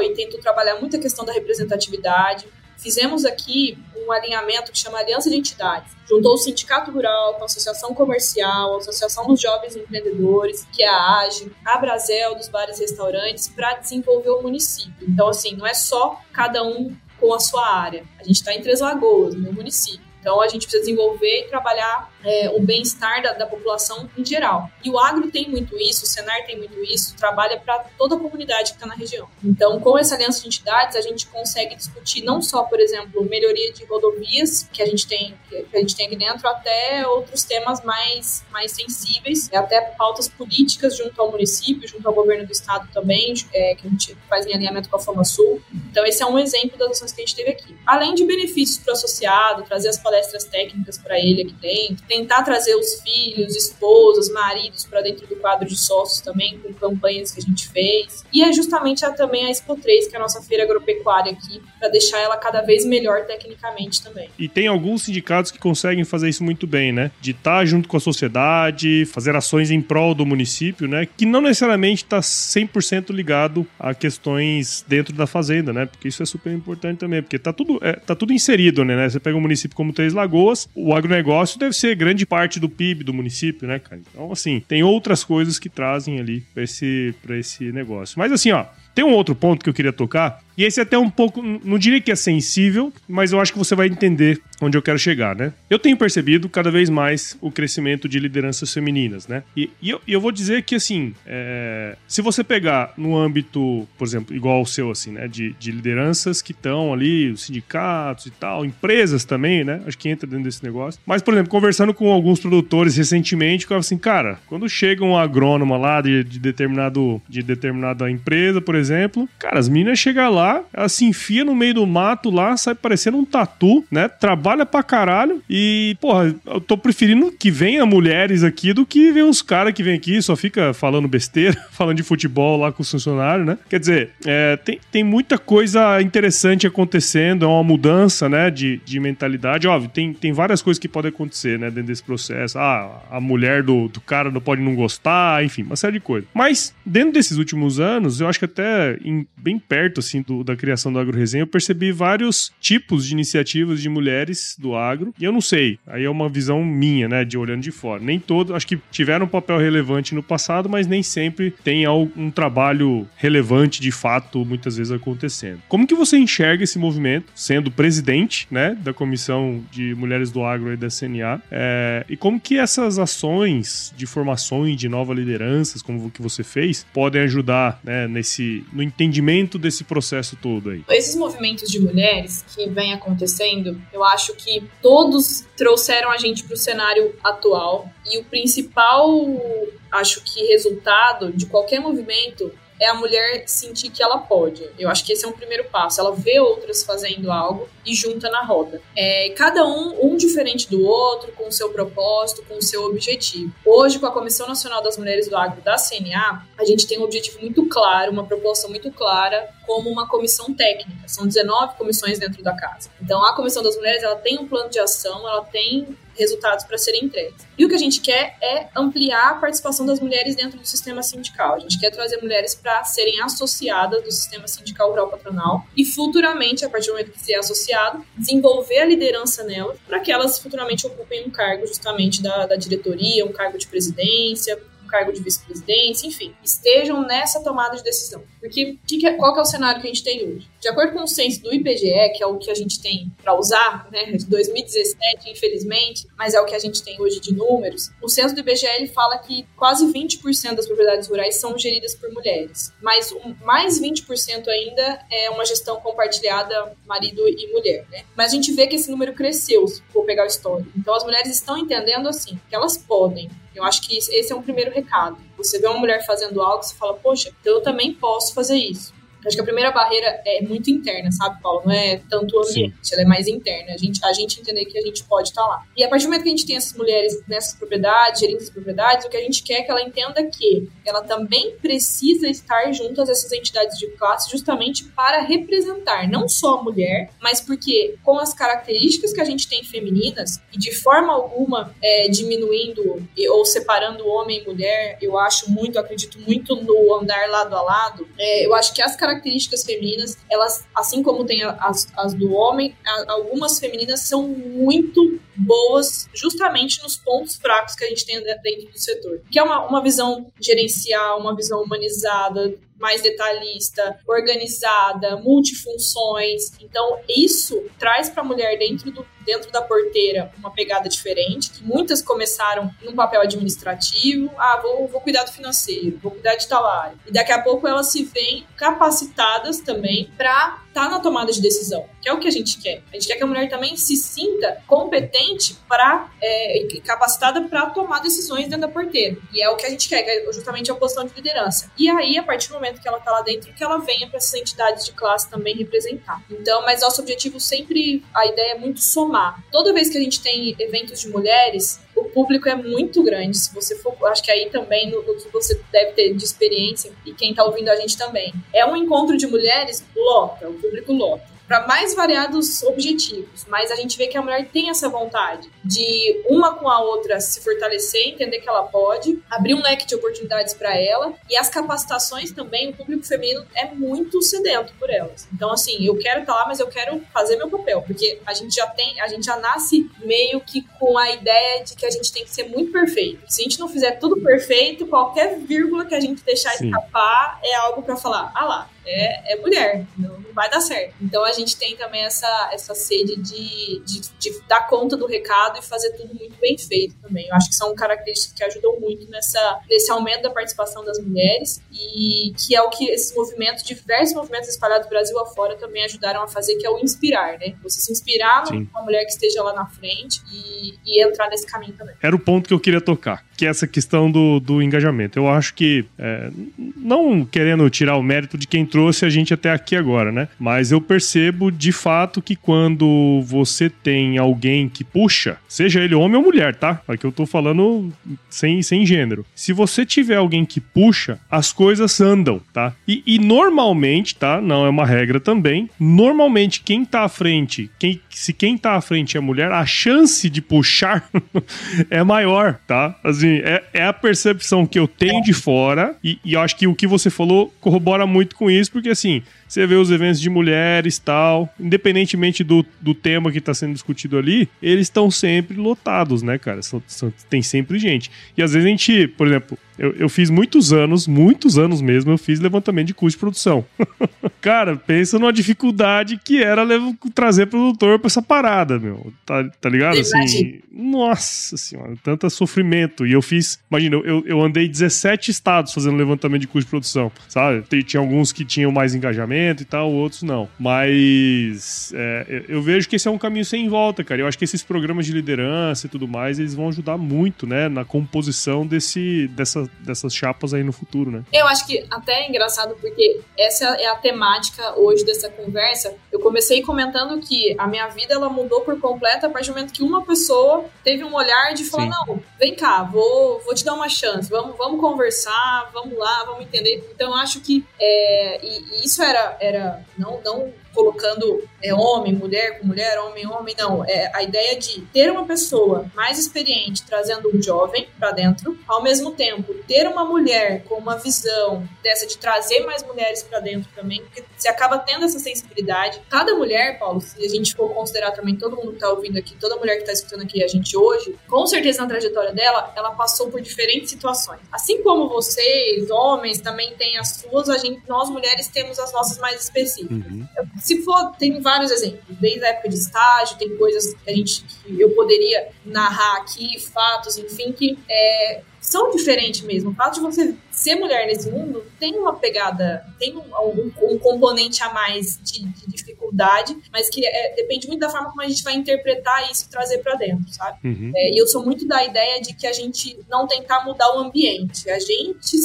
e tentou trabalhar muito a questão da representatividade. Fizemos aqui um alinhamento que chama Aliança de Entidades. Juntou o Sindicato Rural com a Associação Comercial, a Associação dos Jovens Empreendedores, que é a AGE, a Brasel dos bares e restaurantes, para desenvolver o município. Então, assim, não é só cada um com a sua área. A gente está em Três Lagoas, no município. Então, a gente precisa desenvolver e trabalhar é, o bem-estar da, da, população em geral. E o agro tem muito isso, o Senar tem muito isso, trabalha para toda a comunidade que está na região. Então, com essa aliança de entidades, a gente consegue discutir não só, por exemplo, melhoria de rodovias que a gente tem, que a gente tem aqui dentro, até outros temas mais, mais sensíveis, até pautas políticas junto ao município, junto ao governo do estado também, é, que a gente faz em alinhamento com a Fama Sul. Então, esse é um exemplo das ações que a gente teve aqui. Além de benefícios para o associado, trazer as palestras técnicas para ele aqui dentro, tentar trazer os filhos, esposas, maridos para dentro do quadro de sócios também, com campanhas que a gente fez. E é justamente a, também a Expo 3, que é a nossa feira agropecuária aqui, para deixar ela cada vez melhor tecnicamente também. E tem alguns sindicatos que conseguem fazer isso muito bem, né? De estar tá junto com a sociedade, fazer ações em prol do município, né? Que não necessariamente está 100% ligado a questões dentro da fazenda, né? Porque isso é super importante também, porque tá tudo, é, tá tudo inserido, né? Você pega um município como Três Lagoas, o agronegócio deve ser grande parte do PIB do município, né, cara? Então, assim, tem outras coisas que trazem ali para esse, esse negócio. Mas, assim, ó, tem um outro ponto que eu queria tocar, e esse é até um pouco, não diria que é sensível, mas eu acho que você vai entender onde eu quero chegar, né? Eu tenho percebido cada vez mais o crescimento de lideranças femininas, né? E, e, eu, eu, vou dizer que, assim, é, se você pegar no âmbito, por exemplo, igual o seu, assim, né? De, de lideranças que estão ali, os sindicatos e tal, empresas também, né? Acho que entra dentro desse negócio. Mas, por exemplo, conversando com alguns produtores recentemente, eu assim, cara, quando chega um agrônomo lá de, de, determinado, de determinada empresa, por exemplo, cara, as meninas chegam lá lá, ela se enfia no meio do mato lá, sai parecendo um tatu, né? Trabalha pra caralho e, porra, eu tô preferindo que venha mulheres aqui do que ver uns caras que vem aqui só fica falando besteira, falando de futebol lá com os funcionários, né? Quer dizer, é, tem, tem muita coisa interessante acontecendo, é uma mudança, né, de, de mentalidade. Óbvio, tem, tem várias coisas que podem acontecer, né, dentro desse processo. Ah, a mulher do, do cara não pode não gostar, enfim, uma série de coisas. Mas, dentro desses últimos anos, eu acho que até em, bem perto, assim, do, da criação do Agro Resenha, eu percebi vários tipos de iniciativas de mulheres do agro. E eu não sei, aí é uma visão minha, né, de olhando de fora. Nem todo, acho que tiveram um papel relevante no passado, mas nem sempre tem um trabalho relevante de fato, muitas vezes acontecendo. Como que você enxerga esse movimento, sendo presidente, né, da Comissão de Mulheres do Agro e da CNA? É, e como que essas ações de formações de novas lideranças, como que você fez, podem ajudar, né, nesse, no entendimento desse processo processo todo aí? Esses movimentos de mulheres que vem acontecendo, eu acho que todos trouxeram a gente para o cenário atual e o principal, acho que resultado de qualquer movimento é a mulher sentir que ela pode. Eu acho que esse é um primeiro passo. Ela vê outras fazendo algo e junta na roda. É, cada um, um diferente do outro, com o seu propósito, com o seu objetivo. Hoje, com a Comissão Nacional das Mulheres do Agro da CNA, a gente tem um objetivo muito claro, uma proposta muito clara, como uma comissão técnica. São 19 comissões dentro da casa. Então, a Comissão das Mulheres, ela tem um plano de ação, ela tem resultados para serem entregues. E o que a gente quer é ampliar a participação das mulheres dentro do sistema sindical. A gente quer trazer mulheres para serem associadas do sistema sindical rural patronal e futuramente, a partir do momento que se é associado, desenvolver a liderança nelas para que elas futuramente ocupem um cargo justamente da, da diretoria, um cargo de presidência, cargo de vice-presidência, enfim, estejam nessa tomada de decisão. Porque que, é, qual que é o cenário que a gente tem hoje? De acordo com o censo do IBGE, que é o que a gente tem para usar, né, de 2017, infelizmente, mas é o que a gente tem hoje de números, o censo do IBGE ele fala que quase 20% das propriedades rurais são geridas por mulheres, mas um, mais 20% ainda é uma gestão compartilhada marido e mulher, né? Mas a gente vê que esse número cresceu, se for pegar o histórico. Então as mulheres estão entendendo assim, que elas podem, eu acho que esse é um primeiro recado. Você vê uma mulher fazendo algo, você fala, poxa, então eu também posso fazer isso. Acho que a primeira barreira é muito interna, sabe, Paulo? Não é tanto o ambiente, Sim. ela é mais interna. A gente, a gente entender que a gente pode estar lá. E a partir do momento que a gente tem essas mulheres nessas propriedades, gerindo as propriedades, o que a gente quer é que ela entenda que ela também precisa estar junto a essas entidades de classe justamente para representar não só a mulher, mas porque com as características que a gente tem femininas e de forma alguma é, diminuindo ou separando homem e mulher, eu acho muito, acredito muito no andar lado a lado. É, eu acho que as características femininas, elas, assim como tem as, as do homem, algumas femininas são muito boas justamente nos pontos fracos que a gente tem dentro do setor. Que é uma, uma visão gerencial, uma visão humanizada, mais detalhista, organizada, multifunções. Então, isso traz para a mulher dentro, do, dentro da porteira uma pegada diferente, que muitas começaram num papel administrativo, ah, vou, vou cuidar do financeiro, vou cuidar de tal área. E daqui a pouco elas se veem capacitadas também para tá na tomada de decisão, que é o que a gente quer. A gente quer que a mulher também se sinta competente para é, capacitada para tomar decisões dentro da porteira. E é o que a gente quer, que é justamente a posição de liderança. E aí, a partir do momento que ela está lá dentro, que ela venha para essas entidades de classe também representar. Então, mas nosso objetivo sempre, a ideia é muito somar. Toda vez que a gente tem eventos de mulheres, o público é muito grande. Se você for, acho que aí também no, no que você deve ter de experiência e quem está ouvindo a gente também. É um encontro de mulheres, lota, o público lota para mais variados objetivos, mas a gente vê que a mulher tem essa vontade de uma com a outra se fortalecer, entender que ela pode, abrir um leque de oportunidades para ela e as capacitações também, o público feminino é muito sedento por elas. Então assim, eu quero estar tá lá, mas eu quero fazer meu papel, porque a gente já tem, a gente já nasce meio que com a ideia de que a gente tem que ser muito perfeito. Se a gente não fizer tudo perfeito, qualquer vírgula que a gente deixar Sim. escapar é algo para falar, ah lá, é, é mulher, não, não, vai dar certo. Então a gente tem também essa, essa sede de, de, de, dar conta do recado e fazer tudo muito bem feito também. Eu acho que são características que ajudam muito nessa, nesse aumento da participação das mulheres e que é o que esses movimentos, diversos movimentos espalhados do Brasil afora também ajudaram a fazer, que é o inspirar, né? Você se inspirar Sim. numa mulher que esteja lá na frente e, e entrar nesse caminho também. Era o ponto que eu queria tocar, que é essa questão do, do engajamento. Eu acho que, é, não querendo tirar o mérito de quem trouxe a gente até aqui agora, né? Mas eu percebo de fato que quando você tem alguém que puxa, seja ele homem ou mulher, tá? Aqui eu tô falando sem, sem gênero. Se você tiver alguém que puxa, as coisas andam, tá? E, e normalmente, tá? Não é uma regra também. Normalmente, quem tá à frente, quem, se quem tá à frente é mulher, a chance de puxar é maior, tá? É, é a percepção que eu tenho de fora, e, e acho que o que você falou corrobora muito com isso, porque assim, você vê os eventos de mulheres tal, independentemente do, do tema que está sendo discutido ali, eles estão sempre lotados, né, cara? São, são, tem sempre gente. E às vezes a gente, por exemplo, eu, eu fiz muitos anos, muitos anos mesmo, eu fiz levantamento de custo de produção. cara, pensa numa dificuldade que era trazer produtor pra essa parada, meu. Tá, tá ligado? Assim, nossa senhora, tanto sofrimento. E eu fiz, imagina, eu, eu andei 17 estados fazendo levantamento de custo de produção, sabe? Tinha alguns que tinham mais engajamento e tal, outros não. Mas é, eu vejo que esse é um caminho sem volta, cara. Eu acho que esses programas de liderança e tudo mais, eles vão ajudar muito, né, na composição desse, dessa dessas chapas aí no futuro, né? Eu acho que até é engraçado porque essa é a temática hoje dessa conversa. Eu comecei comentando que a minha vida ela mudou por completo a partir do momento que uma pessoa teve um olhar de falar: Sim. não, vem cá, vou, vou te dar uma chance, vamos, vamos conversar, vamos lá, vamos entender. Então eu acho que é, e, e isso era, era não, não colocando é, homem, mulher com mulher, homem, homem, não. É a ideia de ter uma pessoa mais experiente trazendo um jovem para dentro, ao mesmo tempo ter uma mulher com uma visão dessa de trazer mais mulheres para dentro também, porque você acaba tendo essa sensibilidade. Cada mulher, Paulo, se a gente for considerar também todo mundo que tá ouvindo aqui, toda mulher que tá escutando aqui a gente hoje, com certeza na trajetória dela, ela passou por diferentes situações. Assim como vocês, homens, também têm as suas, a gente, nós mulheres temos as nossas mais específicas. Uhum se for, tem vários exemplos, desde a época de estágio, tem coisas que a gente que eu poderia narrar aqui, fatos, enfim, que é, são diferentes mesmo. O fato de você ser mulher nesse mundo tem uma pegada, tem um, um, um componente a mais de, de dificuldade, mas que é, depende muito da forma como a gente vai interpretar isso e trazer para dentro, sabe? Uhum. É, e eu sou muito da ideia de que a gente não tentar mudar o ambiente, a gente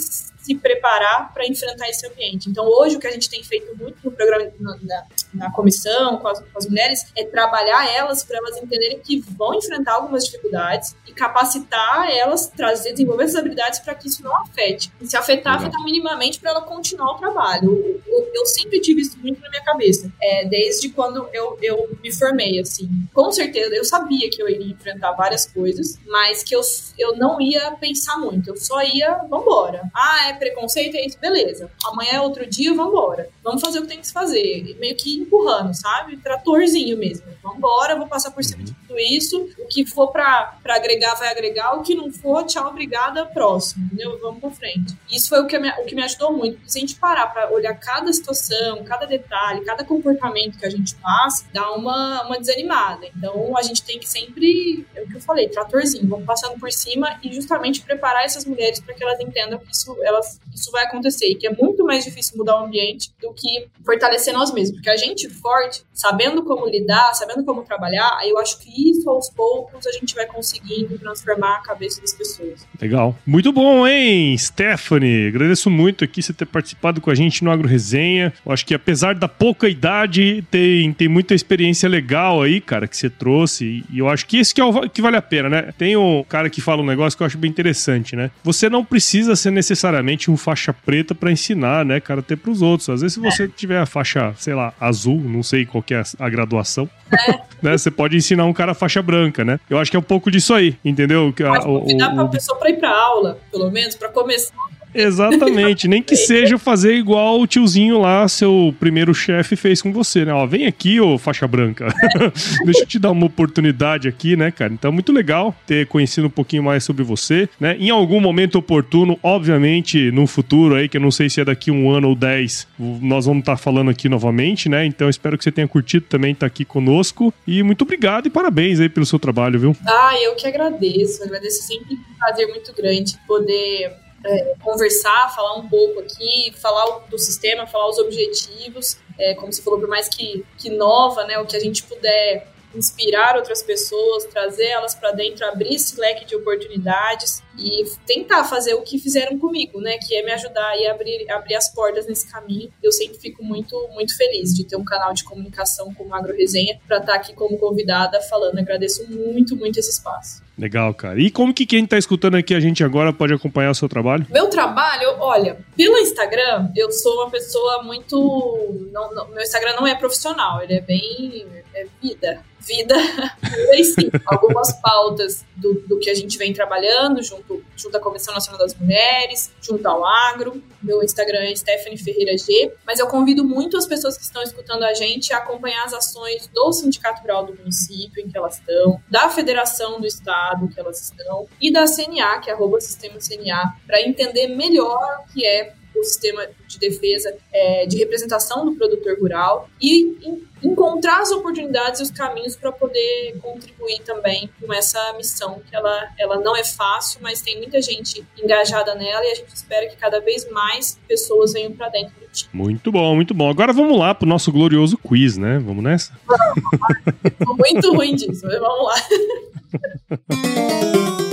se preparar para enfrentar esse ambiente. Então, hoje, o que a gente tem feito muito no programa, na, na comissão, com as, com as, mulheres, é trabalhar elas para elas entenderem que vão enfrentar algumas dificuldades e capacitar elas, trazer, desenvolver essas habilidades para que isso não afete. E se afetar, afetar minimamente para ela continuar o trabalho. Eu, eu, eu, sempre tive isso muito na minha cabeça, é, desde quando eu, eu me formei, assim. Com certeza, eu sabia que eu iria enfrentar várias coisas, mas que eu, eu não ia pensar muito, eu só ia, vambora. Ah, é preconceito, é isso, beleza. Amanhã é outro dia, vambora. Vamos fazer o que tem que se fazer. Meio que empurrando, sabe? Tratorzinho mesmo. Vambora, vou passar por cima de tudo isso. O que for pra agregar, vai agregar. O que não for, tchau, obrigada, próximo. Entendeu? Vamos pra frente. Isso foi o que, me, o que me ajudou muito. Se a gente parar pra olhar cada situação, cada detalhe, cada comportamento que a gente faz, dá uma, uma desanimada. Então, a gente tem que sempre, é o que eu falei, tratorzinho. Vamos passando por cima e justamente preparar essas mulheres para que elas entendam que isso, elas, isso vai acontecer. E que é muito mais difícil mudar o ambiente do que fortalecer nós mesmos. Porque a gente forte, sabendo como lidar, sabendo como trabalhar, eu acho que isso aos poucos a gente vai conseguindo transformar a cabeça das pessoas. Legal. Muito bom, hein, Stephanie? Agradeço muito aqui você ter participado com a gente no Agro Resenha. Eu acho que apesar da pouca idade, tem, tem muita experiência legal aí, cara, que você trouxe. E eu acho que esse que, é o, que vale a pena, né? Tem um cara que fala um negócio que eu acho bem interessante, né? Você não precisa ser necessariamente um faixa preta para ensinar, né, cara, até pros outros. Às vezes, se você tiver a faixa, sei lá, azul, não sei qual é a graduação, é. né? Você pode ensinar um cara faixa branca, né? Eu acho que é um pouco disso aí, entendeu? Pode convidar o, o, pra pessoa pra ir pra aula, pelo menos, para começar Exatamente, nem que seja fazer igual o tiozinho lá, seu primeiro chefe, fez com você, né? Ó, vem aqui, ô faixa branca. Deixa eu te dar uma oportunidade aqui, né, cara? Então, muito legal ter conhecido um pouquinho mais sobre você, né? Em algum momento oportuno, obviamente, no futuro aí, que eu não sei se é daqui um ano ou dez, nós vamos estar tá falando aqui novamente, né? Então, espero que você tenha curtido também estar tá aqui conosco. E muito obrigado e parabéns aí pelo seu trabalho, viu? Ah, eu que agradeço. Agradeço sempre um prazer muito grande poder é, conversar, falar um pouco aqui, falar do sistema, falar os objetivos, é, como você falou, por mais que, que nova, né, o que a gente puder inspirar outras pessoas, trazer elas para dentro, abrir esse leque de oportunidades e tentar fazer o que fizeram comigo, né? Que é me ajudar e abrir, abrir as portas nesse caminho. Eu sempre fico muito, muito feliz de ter um canal de comunicação como Agro Resenha para estar tá aqui como convidada falando. Agradeço muito, muito esse espaço. Legal, cara. E como que quem está escutando aqui a gente agora pode acompanhar o seu trabalho? Meu trabalho, olha, pelo Instagram, eu sou uma pessoa muito. Não, não, meu Instagram não é profissional, ele é bem. É vida vida e sim, algumas pautas do, do que a gente vem trabalhando junto, junto à Comissão Nacional das Mulheres, junto ao Agro. Meu Instagram é Stephanie Ferreira G. Mas eu convido muito as pessoas que estão escutando a gente a acompanhar as ações do Sindicato Rural do município em que elas estão, da Federação do Estado que elas estão e da CNA, que é arroba Sistema CNA, para entender melhor o que é o sistema de defesa, é, de representação do produtor rural e encontrar as oportunidades e os caminhos para poder contribuir também com essa missão, que ela, ela não é fácil, mas tem muita gente engajada nela e a gente espera que cada vez mais pessoas venham para dentro do time. Muito bom, muito bom. Agora vamos lá para o nosso glorioso quiz, né? Vamos nessa? muito ruim disso, mas vamos lá.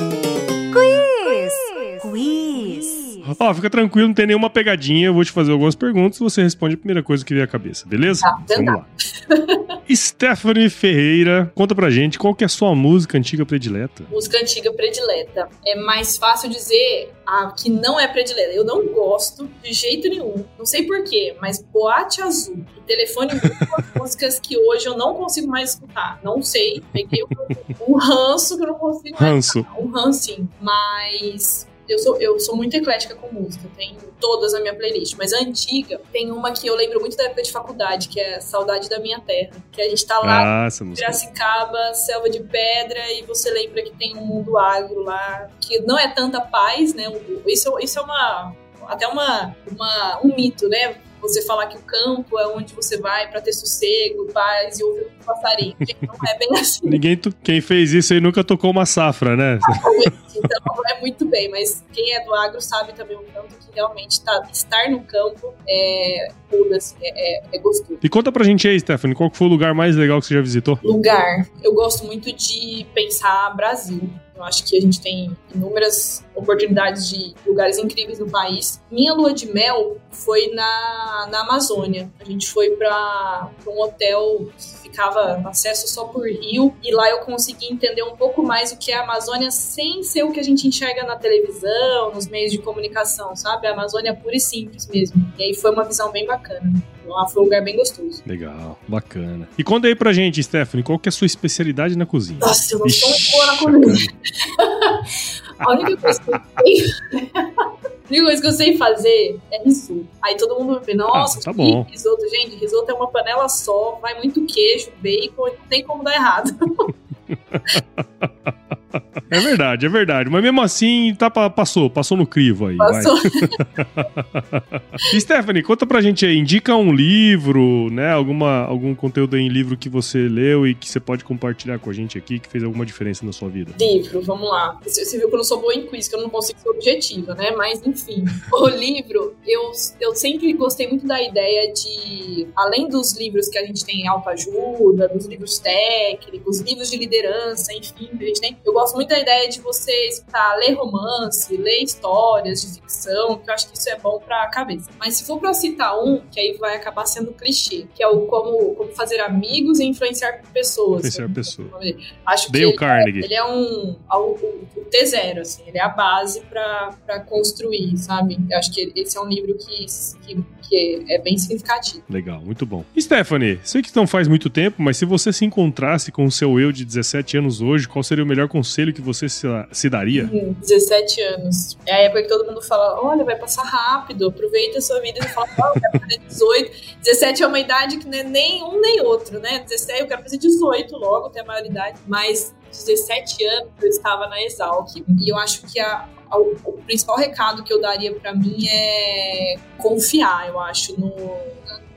quiz! Ó, fica tranquilo, não tem nenhuma pegadinha. Eu vou te fazer algumas perguntas e você responde a primeira coisa que vier à cabeça, beleza? Tá, Vamos lá. Stephanie Ferreira, conta pra gente qual que é a sua música antiga predileta. Música antiga predileta. É mais fácil dizer a que não é predileta. Eu não gosto de jeito nenhum. Não sei porquê, mas Boate Azul e Telefone são músicas que hoje eu não consigo mais escutar. Não sei. Peguei um, um ranço que eu não consigo mais ranço. escutar. Um rancinho. Mas eu sou, eu sou muito eclética com música, tem todas na minha playlist, mas a antiga tem uma que eu lembro muito da época de faculdade, que é Saudade da Minha Terra. Que a gente tá lá ah, em Piracicaba, selva de pedra, e você lembra que tem um mundo agro lá, que não é tanta paz, né? Isso, isso é uma. Até uma, uma, um mito, né? Você falar que o campo é onde você vai para ter sossego, paz e ouvir um passarinho. Não é bem assim. Ninguém, quem fez isso aí nunca tocou uma safra, né? então é muito bem, mas quem é do agro sabe também o tanto que realmente tá, estar no campo é, assim, é, é, é, gostoso. E conta pra gente aí, Stephanie, qual foi o lugar mais legal que você já visitou? Lugar. Eu gosto muito de pensar Brasil. Eu acho que a gente tem inúmeras oportunidades de lugares incríveis no país. Minha lua de mel foi na, na Amazônia. A gente foi para um hotel que ficava acesso só por rio e lá eu consegui entender um pouco mais o que é a Amazônia sem ser o que a gente enxerga na televisão, nos meios de comunicação, sabe? A Amazônia pura e simples mesmo. E aí foi uma visão bem bacana. Lá foi um lugar bem gostoso. Legal, bacana. E conta aí pra gente, Stephanie, qual que é a sua especialidade na cozinha? Nossa, eu não sou muito boa na cozinha. a única coisa que eu sei... A única coisa que eu sei fazer é risoto. Aí todo mundo vê, nossa, ah, tá bom. risoto. Gente, risoto é uma panela só, vai muito queijo, bacon, não tem como dar errado. É verdade, é verdade. Mas mesmo assim, tá, passou, passou no crivo aí. Passou. Stephanie, conta pra gente aí, indica um livro, né? Alguma, algum conteúdo em livro que você leu e que você pode compartilhar com a gente aqui, que fez alguma diferença na sua vida. Livro, vamos lá. Você viu que eu não sou boa em quiz, que eu não consigo ser objetiva, né? Mas enfim, o livro, eu, eu sempre gostei muito da ideia de, além dos livros que a gente tem em autoajuda, dos livros técnicos, livros de liderança, enfim, a gente tem, eu gosto muito da ideia de você escutar, ler romance, ler histórias de ficção, que eu acho que isso é bom pra cabeça. Mas se for pra citar um, que aí vai acabar sendo clichê, que é o como, como fazer amigos e influenciar pessoas. Influenciar pessoas. Acho Dale que Carnegie. Ele é, ele é um, o, o T0, assim, ele é a base pra, pra construir, sabe? Eu acho que esse é um livro que, que, que é bem significativo. Legal, muito bom. Stephanie, sei que não faz muito tempo, mas se você se encontrasse com o seu eu de 17 anos hoje, qual seria o melhor conselho que você se, se daria? Hum, 17 anos. É a época que todo mundo fala: olha, vai passar rápido, aproveita a sua vida e fala: oh, eu quero fazer 18. 17 é uma idade que não é nem um nem outro, né? 17, eu quero fazer 18 logo, até a maioridade. Mas 17 anos eu estava na Exalc. E eu acho que a, a, o principal recado que eu daria para mim é confiar, eu acho, no,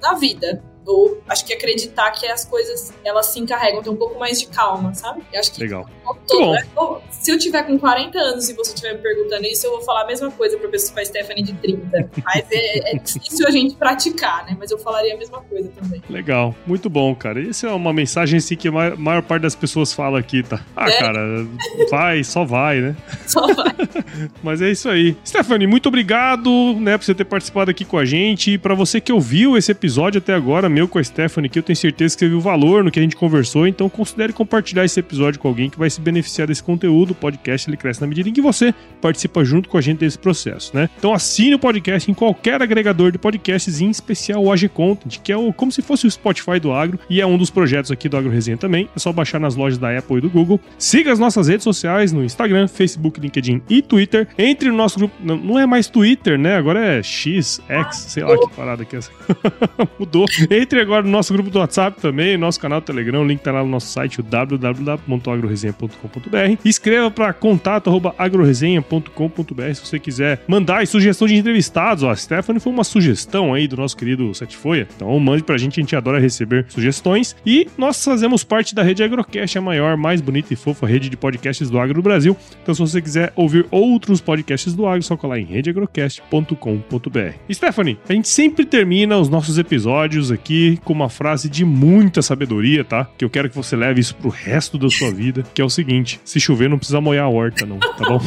na vida ou acho que acreditar que as coisas elas se encarregam, ter um pouco mais de calma, sabe? Eu acho que Legal. Todo, né? Se eu tiver com 40 anos e você estiver me perguntando isso, eu vou falar a mesma coisa pra pessoa Stephanie de 30. Mas é, é, difícil a gente praticar, né? Mas eu falaria a mesma coisa também. Legal, muito bom, cara. Isso é uma mensagem assim que a maior, maior parte das pessoas fala aqui, tá? Ah, é. cara, vai, só vai, né? Só vai. Mas é isso aí. Stephanie, muito obrigado, né, por você ter participado aqui com a gente. E pra você que ouviu esse episódio até agora, meu com a Stephanie, que eu tenho certeza que você viu valor no que a gente conversou, então considere compartilhar esse episódio com alguém que vai se beneficiar desse conteúdo. O podcast ele cresce na medida em que você participa junto com a gente desse processo, né? Então assine o podcast em qualquer agregador de podcasts, em especial o AG Content, que é o, como se fosse o Spotify do agro e é um dos projetos aqui do Agro Resenha também. É só baixar nas lojas da Apple e do Google. Siga as nossas redes sociais no Instagram, Facebook, LinkedIn e Twitter. Entre no nosso grupo, não, não é mais Twitter, né? Agora é X, X, sei lá que parada que é essa. Mudou. Entre agora no nosso grupo do WhatsApp também, nosso canal do Telegram, o link tá lá no nosso site, o www.agroresenha.com.br. Escreva para contato@agroresenha.com.br se você quiser mandar sugestão de entrevistados. Ó, a Stephanie foi uma sugestão aí do nosso querido Sete Folha. Então mande pra gente, a gente adora receber sugestões. E nós fazemos parte da rede Agrocast, a maior, mais bonita e fofa rede de podcasts do agro do Brasil. Então se você quiser ouvir outros podcasts do agro, só colar em redeagrocast.com.br. Stephanie, a gente sempre termina os nossos episódios aqui com uma frase de muita sabedoria, tá? Que eu quero que você leve isso pro resto da sua vida, que é o seguinte: se chover não precisa molhar a horta, não, tá bom?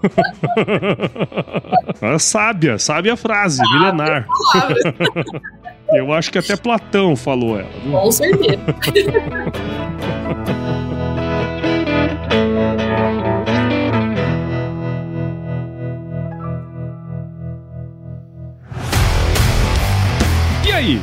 sábia, sábia frase, milenar. Eu acho que até Platão falou ela. Viu? Com certeza. E aí,